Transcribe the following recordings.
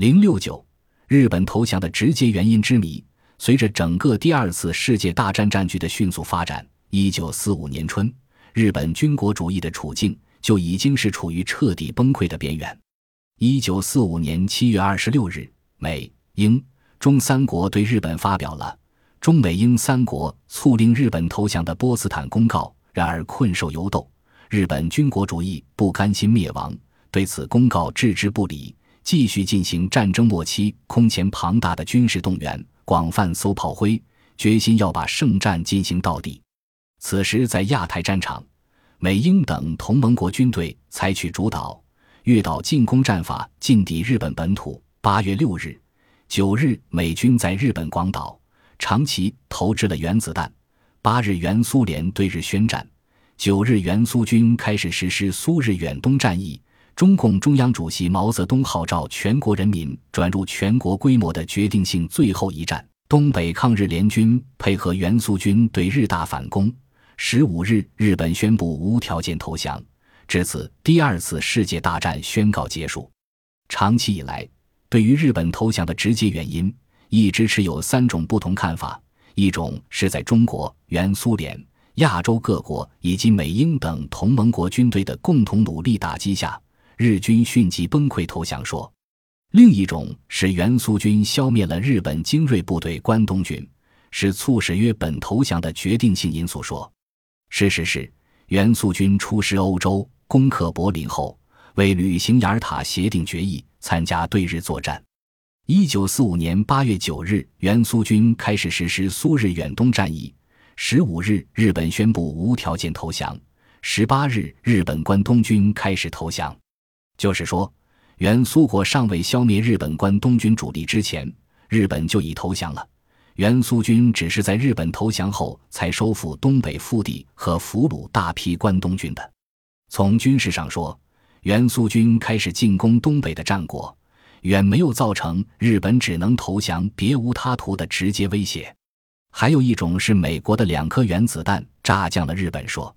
零六九，日本投降的直接原因之谜。随着整个第二次世界大战战局的迅速发展，一九四五年春，日本军国主义的处境就已经是处于彻底崩溃的边缘。一九四五年七月二十六日，美、英、中三国对日本发表了中美英三国促令日本投降的波茨坦公告。然而困兽犹斗，日本军国主义不甘心灭亡，对此公告置之不理，继续进行战争末期空前庞大的军事动员。广泛搜炮灰，决心要把圣战进行到底。此时，在亚太战场，美英等同盟国军队采取主导越岛进攻战法，进抵日本本土。八月六日、九日，美军在日本广岛、长崎投掷了原子弹。八日，原苏联对日宣战；九日，原苏军开始实施苏日远东战役。中共中央主席毛泽东号召全国人民转入全国规模的决定性最后一战。东北抗日联军配合原苏军对日大反攻。十五日，日本宣布无条件投降，至此，第二次世界大战宣告结束。长期以来，对于日本投降的直接原因，一直持有三种不同看法：一种是在中国、原苏联、亚洲各国以及美英等同盟国军队的共同努力打击下。日军迅即崩溃投降说，另一种是原苏军消灭了日本精锐部队关东军，是促使约本投降的决定性因素说。事实是，原苏军出师欧洲，攻克柏林后，为履行雅尔塔协定决议，参加对日作战。一九四五年八月九日，原苏军开始实施苏日远东战役。十五日，日本宣布无条件投降。十八日，日本关东军开始投降。就是说，原苏国尚未消灭日本关东军主力之前，日本就已投降了。原苏军只是在日本投降后才收复东北腹地和俘虏大批关东军的。从军事上说，原苏军开始进攻东北的战果，远没有造成日本只能投降别无他途的直接威胁。还有一种是美国的两颗原子弹炸降了日本。说，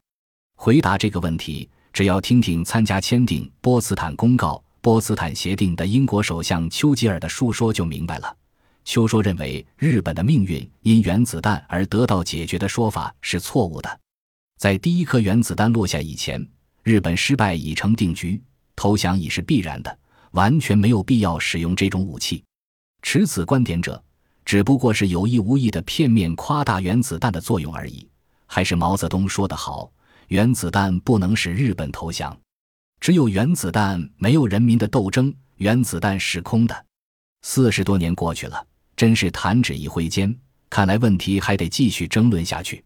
回答这个问题。只要听听参加签订波茨坦公告、波茨坦协定的英国首相丘吉尔的述说就明白了。丘说认为日本的命运因原子弹而得到解决的说法是错误的。在第一颗原子弹落下以前，日本失败已成定局，投降已是必然的，完全没有必要使用这种武器。持此观点者，只不过是有意无意的片面夸大原子弹的作用而已。还是毛泽东说得好。原子弹不能使日本投降，只有原子弹没有人民的斗争，原子弹是空的。四十多年过去了，真是弹指一挥间，看来问题还得继续争论下去。